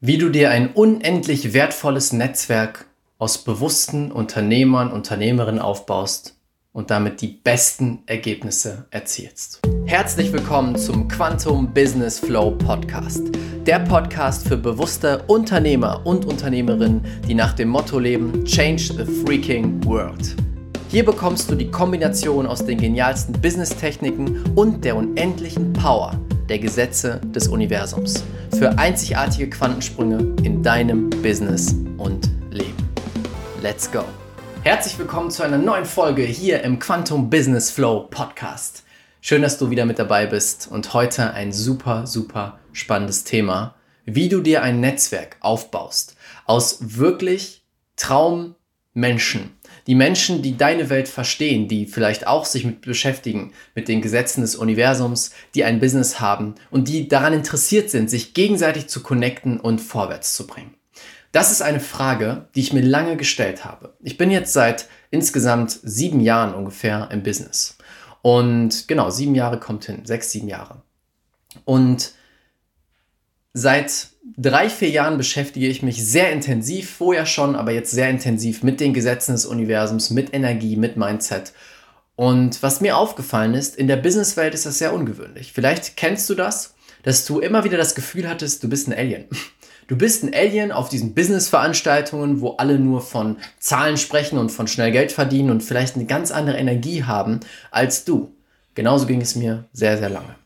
Wie du dir ein unendlich wertvolles Netzwerk aus bewussten Unternehmern, Unternehmerinnen aufbaust und damit die besten Ergebnisse erzielst. Herzlich willkommen zum Quantum Business Flow Podcast. Der Podcast für bewusste Unternehmer und Unternehmerinnen, die nach dem Motto leben, Change the Freaking World. Hier bekommst du die Kombination aus den genialsten Business-Techniken und der unendlichen Power der Gesetze des Universums für einzigartige Quantensprünge in deinem Business und Leben. Let's go! Herzlich willkommen zu einer neuen Folge hier im Quantum Business Flow Podcast. Schön, dass du wieder mit dabei bist und heute ein super, super spannendes Thema, wie du dir ein Netzwerk aufbaust aus wirklich Traummenschen, die Menschen, die deine Welt verstehen, die vielleicht auch sich mit beschäftigen, mit den Gesetzen des Universums, die ein Business haben und die daran interessiert sind, sich gegenseitig zu connecten und vorwärts zu bringen. Das ist eine Frage, die ich mir lange gestellt habe. Ich bin jetzt seit insgesamt sieben Jahren ungefähr im Business. Und genau, sieben Jahre kommt hin, sechs, sieben Jahre. Und seit drei, vier Jahren beschäftige ich mich sehr intensiv, vorher schon, aber jetzt sehr intensiv mit den Gesetzen des Universums, mit Energie, mit Mindset. Und was mir aufgefallen ist, in der Businesswelt ist das sehr ungewöhnlich. Vielleicht kennst du das, dass du immer wieder das Gefühl hattest, du bist ein Alien. Du bist ein Alien auf diesen Business-Veranstaltungen, wo alle nur von Zahlen sprechen und von schnell Geld verdienen und vielleicht eine ganz andere Energie haben als du. Genauso ging es mir sehr, sehr lange.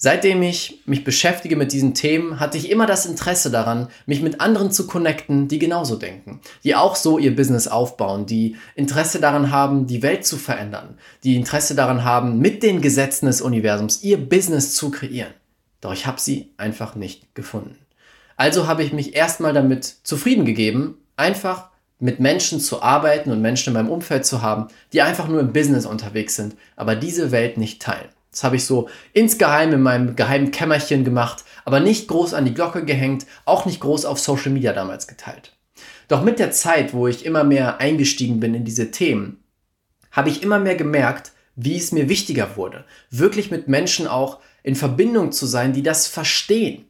Seitdem ich mich beschäftige mit diesen Themen, hatte ich immer das Interesse daran, mich mit anderen zu connecten, die genauso denken, die auch so ihr Business aufbauen, die Interesse daran haben, die Welt zu verändern, die Interesse daran haben, mit den Gesetzen des Universums ihr Business zu kreieren. Doch ich habe sie einfach nicht gefunden. Also habe ich mich erstmal damit zufrieden gegeben, einfach mit Menschen zu arbeiten und Menschen in meinem Umfeld zu haben, die einfach nur im Business unterwegs sind, aber diese Welt nicht teilen. Das habe ich so insgeheim in meinem geheimen Kämmerchen gemacht, aber nicht groß an die Glocke gehängt, auch nicht groß auf Social Media damals geteilt. Doch mit der Zeit, wo ich immer mehr eingestiegen bin in diese Themen, habe ich immer mehr gemerkt, wie es mir wichtiger wurde, wirklich mit Menschen auch in Verbindung zu sein, die das verstehen,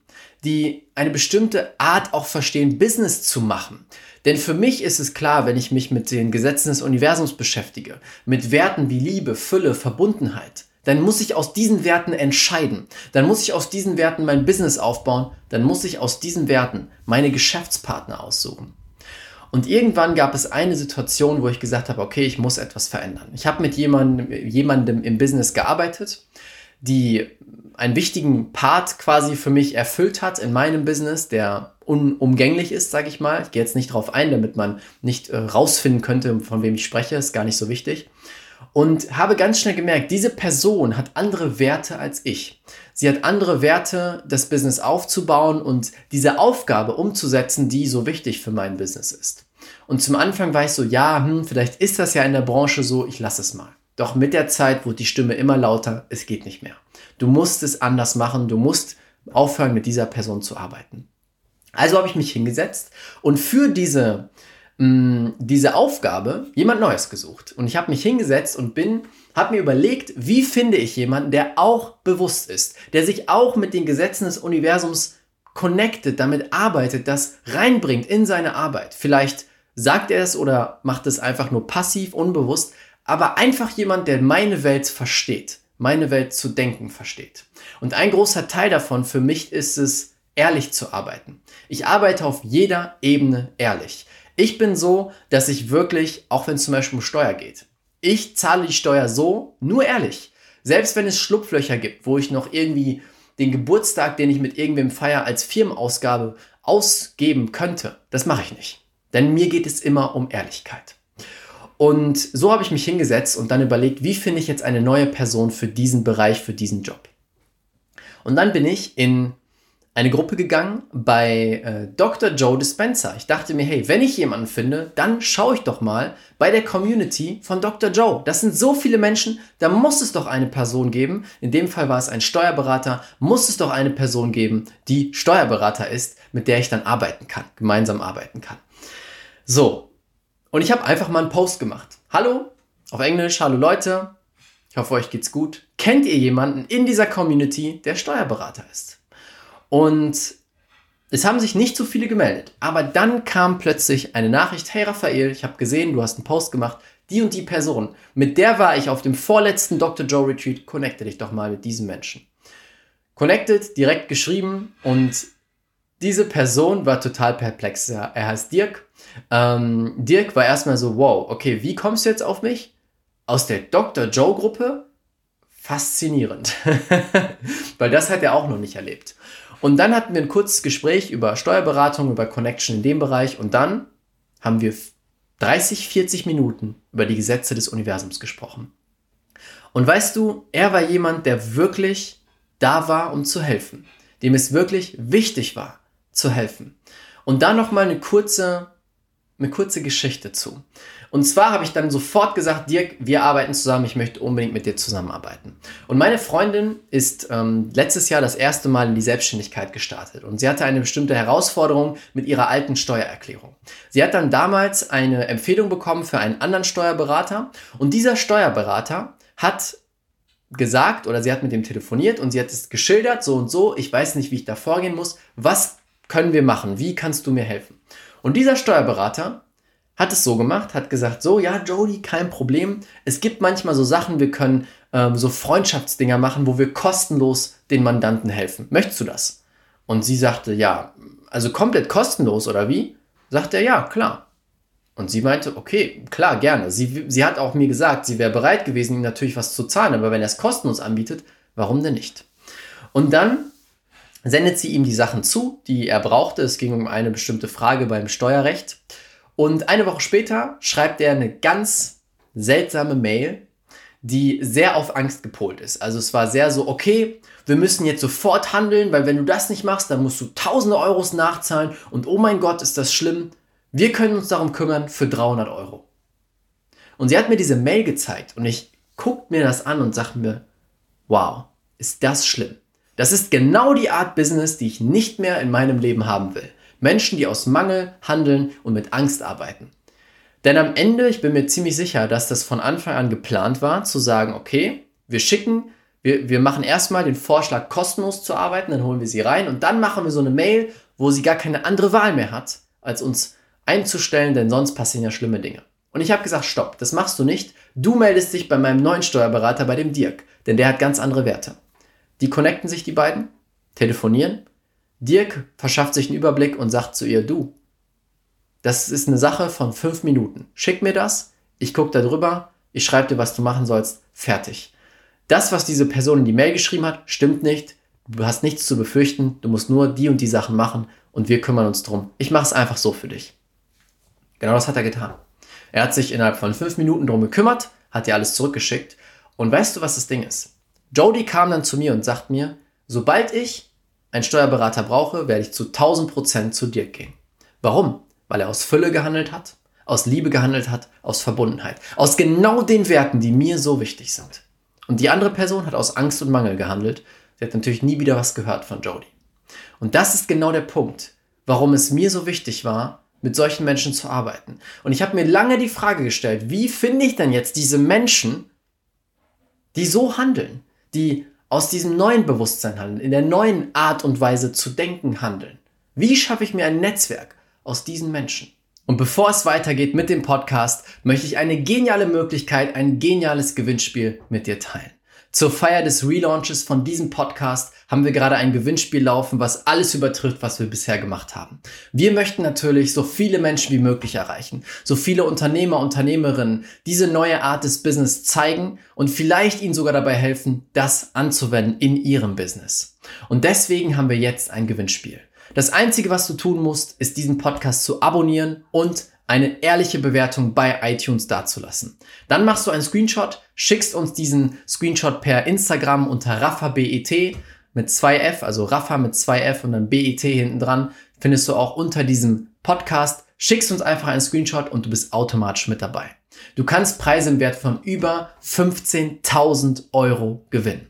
die eine bestimmte Art auch verstehen, Business zu machen. Denn für mich ist es klar, wenn ich mich mit den Gesetzen des Universums beschäftige, mit Werten wie Liebe, Fülle, Verbundenheit, dann muss ich aus diesen Werten entscheiden. Dann muss ich aus diesen Werten mein Business aufbauen. Dann muss ich aus diesen Werten meine Geschäftspartner aussuchen. Und irgendwann gab es eine Situation, wo ich gesagt habe, okay, ich muss etwas verändern. Ich habe mit jemandem, jemandem im Business gearbeitet, die einen wichtigen Part quasi für mich erfüllt hat in meinem Business, der unumgänglich ist, sage ich mal. Ich gehe jetzt nicht darauf ein, damit man nicht äh, rausfinden könnte, von wem ich spreche, ist gar nicht so wichtig und habe ganz schnell gemerkt, diese Person hat andere Werte als ich. Sie hat andere Werte, das Business aufzubauen und diese Aufgabe umzusetzen, die so wichtig für mein Business ist. Und zum Anfang war ich so, ja, hm, vielleicht ist das ja in der Branche so, ich lasse es mal. Doch mit der Zeit wurde die Stimme immer lauter, es geht nicht mehr. Du musst es anders machen, du musst aufhören, mit dieser Person zu arbeiten. Also habe ich mich hingesetzt und für diese mh, diese Aufgabe jemand Neues gesucht. Und ich habe mich hingesetzt und bin, habe mir überlegt, wie finde ich jemanden, der auch bewusst ist, der sich auch mit den Gesetzen des Universums connected, damit arbeitet, das reinbringt in seine Arbeit. Vielleicht sagt er es oder macht es einfach nur passiv, unbewusst, aber einfach jemand, der meine Welt versteht, meine Welt zu denken versteht. Und ein großer Teil davon für mich ist es, ehrlich zu arbeiten. Ich arbeite auf jeder Ebene ehrlich. Ich bin so, dass ich wirklich, auch wenn es zum Beispiel um Steuer geht, ich zahle die Steuer so, nur ehrlich. Selbst wenn es Schlupflöcher gibt, wo ich noch irgendwie den Geburtstag, den ich mit irgendwem feier, als Firmenausgabe ausgeben könnte, das mache ich nicht. Denn mir geht es immer um Ehrlichkeit. Und so habe ich mich hingesetzt und dann überlegt, wie finde ich jetzt eine neue Person für diesen Bereich, für diesen Job. Und dann bin ich in eine Gruppe gegangen bei äh, Dr. Joe Dispenza. Ich dachte mir, hey, wenn ich jemanden finde, dann schaue ich doch mal bei der Community von Dr. Joe. Das sind so viele Menschen, da muss es doch eine Person geben. In dem Fall war es ein Steuerberater, muss es doch eine Person geben, die Steuerberater ist, mit der ich dann arbeiten kann, gemeinsam arbeiten kann. So, und ich habe einfach mal einen Post gemacht. Hallo, auf Englisch, hallo Leute, ich hoffe, euch geht's gut. Kennt ihr jemanden in dieser Community, der Steuerberater ist? Und Es haben sich nicht so viele gemeldet, aber dann kam plötzlich eine Nachricht, hey Raphael, ich habe gesehen, du hast einen Post gemacht, die und die Person, mit der war ich auf dem vorletzten Dr. Joe Retreat, connecte dich doch mal mit diesem Menschen. Connected, direkt geschrieben und diese Person war total perplex. Er heißt Dirk. Ähm, Dirk war erstmal so, wow, okay, wie kommst du jetzt auf mich? Aus der Dr. Joe Gruppe? Faszinierend. Weil das hat er auch noch nicht erlebt. Und dann hatten wir ein kurzes Gespräch über Steuerberatung, über Connection in dem Bereich und dann haben wir 30, 40 Minuten über die Gesetze des Universums gesprochen. Und weißt du, er war jemand, der wirklich da war, um zu helfen, dem es wirklich wichtig war, zu helfen. Und da noch mal eine kurze, eine kurze Geschichte zu. Und zwar habe ich dann sofort gesagt, Dirk, wir arbeiten zusammen, ich möchte unbedingt mit dir zusammenarbeiten. Und meine Freundin ist ähm, letztes Jahr das erste Mal in die Selbstständigkeit gestartet und sie hatte eine bestimmte Herausforderung mit ihrer alten Steuererklärung. Sie hat dann damals eine Empfehlung bekommen für einen anderen Steuerberater und dieser Steuerberater hat gesagt oder sie hat mit dem telefoniert und sie hat es geschildert, so und so, ich weiß nicht, wie ich da vorgehen muss, was können wir machen, wie kannst du mir helfen? Und dieser Steuerberater hat es so gemacht, hat gesagt, so, ja, Jody, kein Problem. Es gibt manchmal so Sachen, wir können ähm, so Freundschaftsdinger machen, wo wir kostenlos den Mandanten helfen. Möchtest du das? Und sie sagte, ja, also komplett kostenlos oder wie? Sagt er, ja, klar. Und sie meinte, okay, klar, gerne. Sie, sie hat auch mir gesagt, sie wäre bereit gewesen, ihm natürlich was zu zahlen, aber wenn er es kostenlos anbietet, warum denn nicht? Und dann sendet sie ihm die Sachen zu, die er brauchte. Es ging um eine bestimmte Frage beim Steuerrecht. Und eine Woche später schreibt er eine ganz seltsame Mail, die sehr auf Angst gepolt ist. Also es war sehr so, okay, wir müssen jetzt sofort handeln, weil wenn du das nicht machst, dann musst du tausende Euros nachzahlen und oh mein Gott, ist das schlimm. Wir können uns darum kümmern für 300 Euro. Und sie hat mir diese Mail gezeigt und ich gucke mir das an und sage mir, wow, ist das schlimm. Das ist genau die Art Business, die ich nicht mehr in meinem Leben haben will. Menschen, die aus Mangel handeln und mit Angst arbeiten. Denn am Ende, ich bin mir ziemlich sicher, dass das von Anfang an geplant war, zu sagen, okay, wir schicken, wir, wir machen erstmal den Vorschlag, kostenlos zu arbeiten, dann holen wir sie rein und dann machen wir so eine Mail, wo sie gar keine andere Wahl mehr hat, als uns einzustellen, denn sonst passieren ja schlimme Dinge. Und ich habe gesagt, stopp, das machst du nicht. Du meldest dich bei meinem neuen Steuerberater, bei dem Dirk, denn der hat ganz andere Werte. Die connecten sich, die beiden, telefonieren Dirk verschafft sich einen Überblick und sagt zu ihr, du, das ist eine Sache von fünf Minuten. Schick mir das, ich gucke da drüber, ich schreibe dir, was du machen sollst, fertig. Das, was diese Person in die Mail geschrieben hat, stimmt nicht. Du hast nichts zu befürchten, du musst nur die und die Sachen machen und wir kümmern uns drum. Ich mache es einfach so für dich. Genau das hat er getan. Er hat sich innerhalb von fünf Minuten drum gekümmert, hat dir alles zurückgeschickt. Und weißt du, was das Ding ist? Jody kam dann zu mir und sagt mir, sobald ich einen Steuerberater brauche, werde ich zu 1000 Prozent zu Dirk gehen. Warum? Weil er aus Fülle gehandelt hat, aus Liebe gehandelt hat, aus Verbundenheit, aus genau den Werten, die mir so wichtig sind. Und die andere Person hat aus Angst und Mangel gehandelt. Sie hat natürlich nie wieder was gehört von Jody. Und das ist genau der Punkt, warum es mir so wichtig war, mit solchen Menschen zu arbeiten. Und ich habe mir lange die Frage gestellt, wie finde ich denn jetzt diese Menschen, die so handeln, die aus diesem neuen Bewusstsein handeln, in der neuen Art und Weise zu denken handeln? Wie schaffe ich mir ein Netzwerk aus diesen Menschen? Und bevor es weitergeht mit dem Podcast, möchte ich eine geniale Möglichkeit, ein geniales Gewinnspiel mit dir teilen. Zur Feier des Relaunches von diesem Podcast haben wir gerade ein Gewinnspiel laufen, was alles übertrifft, was wir bisher gemacht haben. Wir möchten natürlich so viele Menschen wie möglich erreichen, so viele Unternehmer, Unternehmerinnen diese neue Art des Business zeigen und vielleicht ihnen sogar dabei helfen, das anzuwenden in ihrem Business. Und deswegen haben wir jetzt ein Gewinnspiel. Das Einzige, was du tun musst, ist diesen Podcast zu abonnieren und eine ehrliche Bewertung bei iTunes dazulassen. Dann machst du einen Screenshot, schickst uns diesen Screenshot per Instagram unter RaffaBET mit 2F, also Raffa mit 2F und dann BET hinten dran, findest du auch unter diesem Podcast. Schickst uns einfach einen Screenshot und du bist automatisch mit dabei. Du kannst Preise im Wert von über 15.000 Euro gewinnen.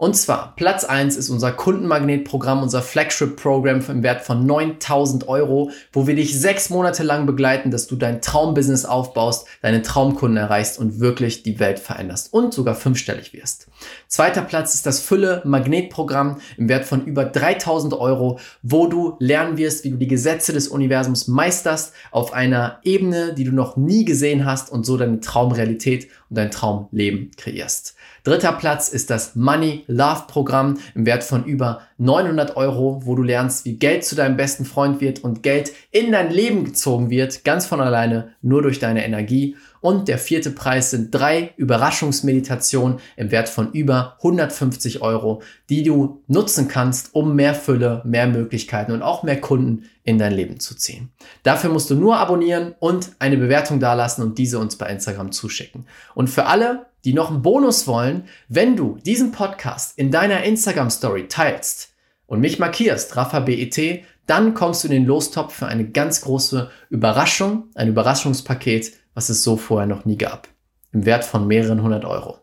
Und zwar, Platz 1 ist unser Kundenmagnetprogramm, unser Flagship-Programm im Wert von 9000 Euro, wo wir dich sechs Monate lang begleiten, dass du dein Traumbusiness aufbaust, deine Traumkunden erreichst und wirklich die Welt veränderst und sogar fünfstellig wirst. Zweiter Platz ist das Fülle-Magnetprogramm im Wert von über 3000 Euro, wo du lernen wirst, wie du die Gesetze des Universums meisterst auf einer Ebene, die du noch nie gesehen hast und so deine Traumrealität und dein Traumleben kreierst. Dritter Platz ist das Money Love Programm im Wert von über 900 Euro, wo du lernst, wie Geld zu deinem besten Freund wird und Geld in dein Leben gezogen wird, ganz von alleine, nur durch deine Energie. Und der vierte Preis sind drei Überraschungsmeditationen im Wert von über 150 Euro, die du nutzen kannst, um mehr Fülle, mehr Möglichkeiten und auch mehr Kunden in dein Leben zu ziehen. Dafür musst du nur abonnieren und eine Bewertung dalassen und diese uns bei Instagram zuschicken. Und für alle, die noch einen Bonus wollen, wenn du diesen Podcast in deiner Instagram Story teilst und mich markierst, Rafa BET, dann kommst du in den Lostopf für eine ganz große Überraschung, ein Überraschungspaket, was es so vorher noch nie gab. Im Wert von mehreren hundert Euro.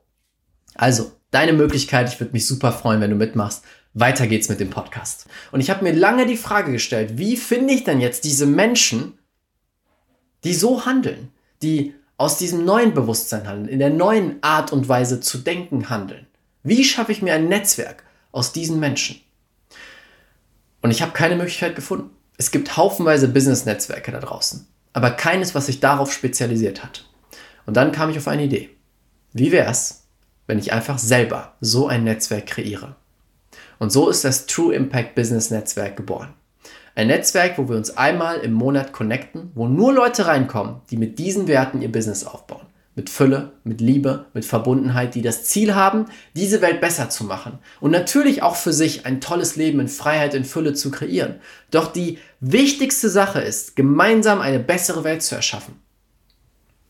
Also, deine Möglichkeit, ich würde mich super freuen, wenn du mitmachst. Weiter geht's mit dem Podcast. Und ich habe mir lange die Frage gestellt, wie finde ich denn jetzt diese Menschen, die so handeln, die aus diesem neuen Bewusstsein handeln, in der neuen Art und Weise zu denken handeln? Wie schaffe ich mir ein Netzwerk aus diesen Menschen? Und ich habe keine Möglichkeit gefunden. Es gibt haufenweise Business-Netzwerke da draußen, aber keines, was sich darauf spezialisiert hat. Und dann kam ich auf eine Idee. Wie wäre es, wenn ich einfach selber so ein Netzwerk kreiere? Und so ist das True Impact Business Netzwerk geboren. Ein Netzwerk, wo wir uns einmal im Monat connecten, wo nur Leute reinkommen, die mit diesen Werten ihr Business aufbauen. Mit Fülle, mit Liebe, mit Verbundenheit, die das Ziel haben, diese Welt besser zu machen. Und natürlich auch für sich ein tolles Leben in Freiheit, in Fülle zu kreieren. Doch die wichtigste Sache ist, gemeinsam eine bessere Welt zu erschaffen.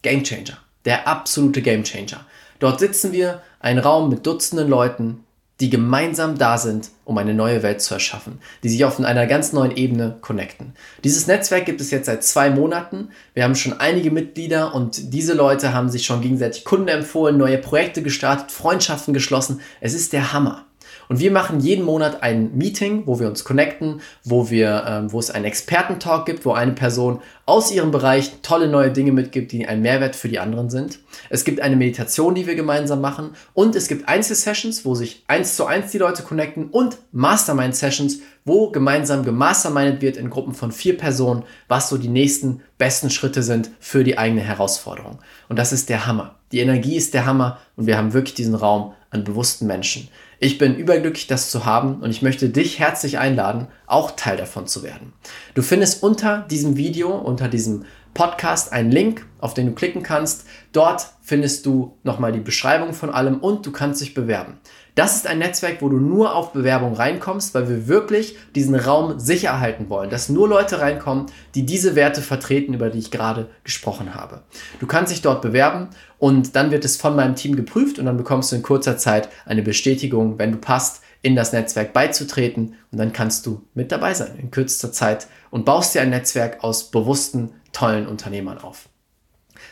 Game Changer. Der absolute Game Changer. Dort sitzen wir, ein Raum mit Dutzenden Leuten, die gemeinsam da sind, um eine neue Welt zu erschaffen, die sich auf einer ganz neuen Ebene connecten. Dieses Netzwerk gibt es jetzt seit zwei Monaten. Wir haben schon einige Mitglieder und diese Leute haben sich schon gegenseitig Kunden empfohlen, neue Projekte gestartet, Freundschaften geschlossen. Es ist der Hammer. Und wir machen jeden Monat ein Meeting, wo wir uns connecten, wo, wir, ähm, wo es einen Expertentalk gibt, wo eine Person aus ihrem Bereich tolle neue Dinge mitgibt, die ein Mehrwert für die anderen sind. Es gibt eine Meditation, die wir gemeinsam machen und es gibt Einzelsessions, wo sich eins zu eins die Leute connecten und Mastermind-Sessions, wo gemeinsam gemastermindet wird in Gruppen von vier Personen, was so die nächsten besten Schritte sind für die eigene Herausforderung. Und das ist der Hammer. Die Energie ist der Hammer und wir haben wirklich diesen Raum an bewussten Menschen. Ich bin überglücklich, das zu haben und ich möchte dich herzlich einladen, auch Teil davon zu werden. Du findest unter diesem Video, unter diesem Podcast einen Link, auf den du klicken kannst. Dort findest du nochmal die Beschreibung von allem und du kannst dich bewerben. Das ist ein Netzwerk, wo du nur auf Bewerbung reinkommst, weil wir wirklich diesen Raum sicher erhalten wollen, dass nur Leute reinkommen, die diese Werte vertreten, über die ich gerade gesprochen habe. Du kannst dich dort bewerben und dann wird es von meinem Team geprüft und dann bekommst du in kurzer Zeit eine Bestätigung, wenn du passt, in das Netzwerk beizutreten und dann kannst du mit dabei sein in kürzester Zeit und baust dir ein Netzwerk aus bewussten, tollen Unternehmern auf.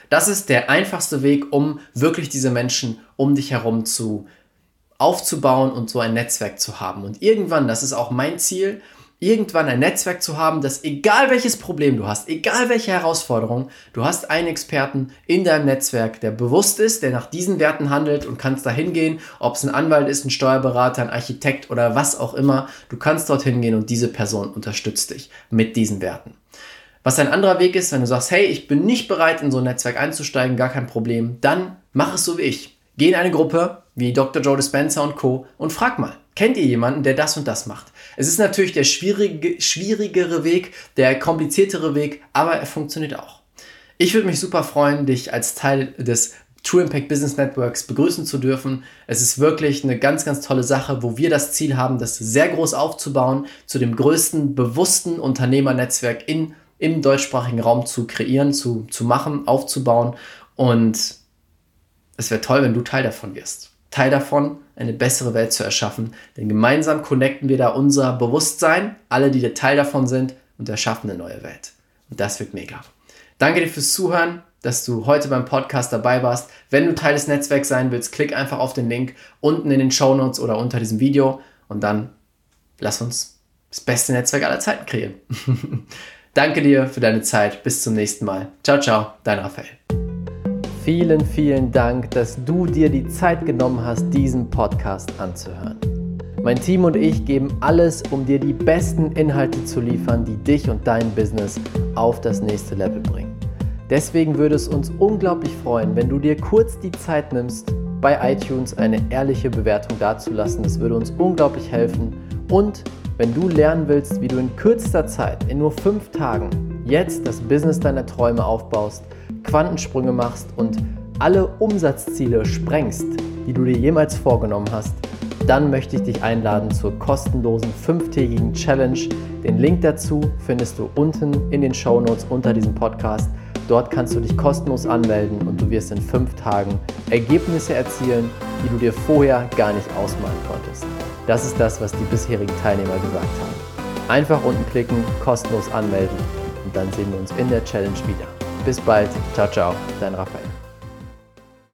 Das ist der einfachste Weg, um wirklich diese Menschen um dich herum zu aufzubauen und so ein Netzwerk zu haben. Und irgendwann, das ist auch mein Ziel, irgendwann ein Netzwerk zu haben, das egal welches Problem du hast, egal welche Herausforderung, du hast einen Experten in deinem Netzwerk, der bewusst ist, der nach diesen Werten handelt und kannst da hingehen, ob es ein Anwalt ist, ein Steuerberater, ein Architekt oder was auch immer, du kannst dorthin gehen und diese Person unterstützt dich mit diesen Werten. Was ein anderer Weg ist, wenn du sagst, hey, ich bin nicht bereit, in so ein Netzwerk einzusteigen, gar kein Problem, dann mach es so wie ich. Geh in eine Gruppe wie Dr. Joe Dispenza und Co. und frag mal, kennt ihr jemanden, der das und das macht? Es ist natürlich der schwierige, schwierigere Weg, der kompliziertere Weg, aber er funktioniert auch. Ich würde mich super freuen, dich als Teil des True Impact Business Networks begrüßen zu dürfen. Es ist wirklich eine ganz, ganz tolle Sache, wo wir das Ziel haben, das sehr groß aufzubauen, zu dem größten bewussten Unternehmernetzwerk in, im deutschsprachigen Raum zu kreieren, zu, zu machen, aufzubauen. Und es wäre toll, wenn du Teil davon wirst. Teil davon, eine bessere Welt zu erschaffen. Denn gemeinsam connecten wir da unser Bewusstsein, alle, die Teil davon sind, und erschaffen eine neue Welt. Und das wird mega. Danke dir fürs Zuhören. dass du heute beim Podcast dabei warst. Wenn du Teil des Netzwerks sein willst, klick einfach auf den Link unten in den Show Notes oder unter diesem Video und dann lass uns das beste Netzwerk aller Zeiten kreieren. Danke dir für deine Zeit. Bis zum nächsten Mal. Ciao, ciao, dein Raphael. Vielen, vielen Dank, dass du dir die Zeit genommen hast, diesen Podcast anzuhören. Mein Team und ich geben alles, um dir die besten Inhalte zu liefern, die dich und dein Business auf das nächste Level bringen. Deswegen würde es uns unglaublich freuen, wenn du dir kurz die Zeit nimmst, bei iTunes eine ehrliche Bewertung dazulassen. Das würde uns unglaublich helfen. Und wenn du lernen willst, wie du in kürzester Zeit, in nur fünf Tagen, jetzt das Business deiner Träume aufbaust, Quantensprünge machst und alle Umsatzziele sprengst, die du dir jemals vorgenommen hast, dann möchte ich dich einladen zur kostenlosen fünftägigen Challenge. Den Link dazu findest du unten in den Show Notes unter diesem Podcast. Dort kannst du dich kostenlos anmelden und du wirst in fünf Tagen Ergebnisse erzielen, die du dir vorher gar nicht ausmalen konntest. Das ist das, was die bisherigen Teilnehmer gesagt haben. Einfach unten klicken, kostenlos anmelden und dann sehen wir uns in der Challenge wieder. Bis bald, ciao, ciao, dein Raphael.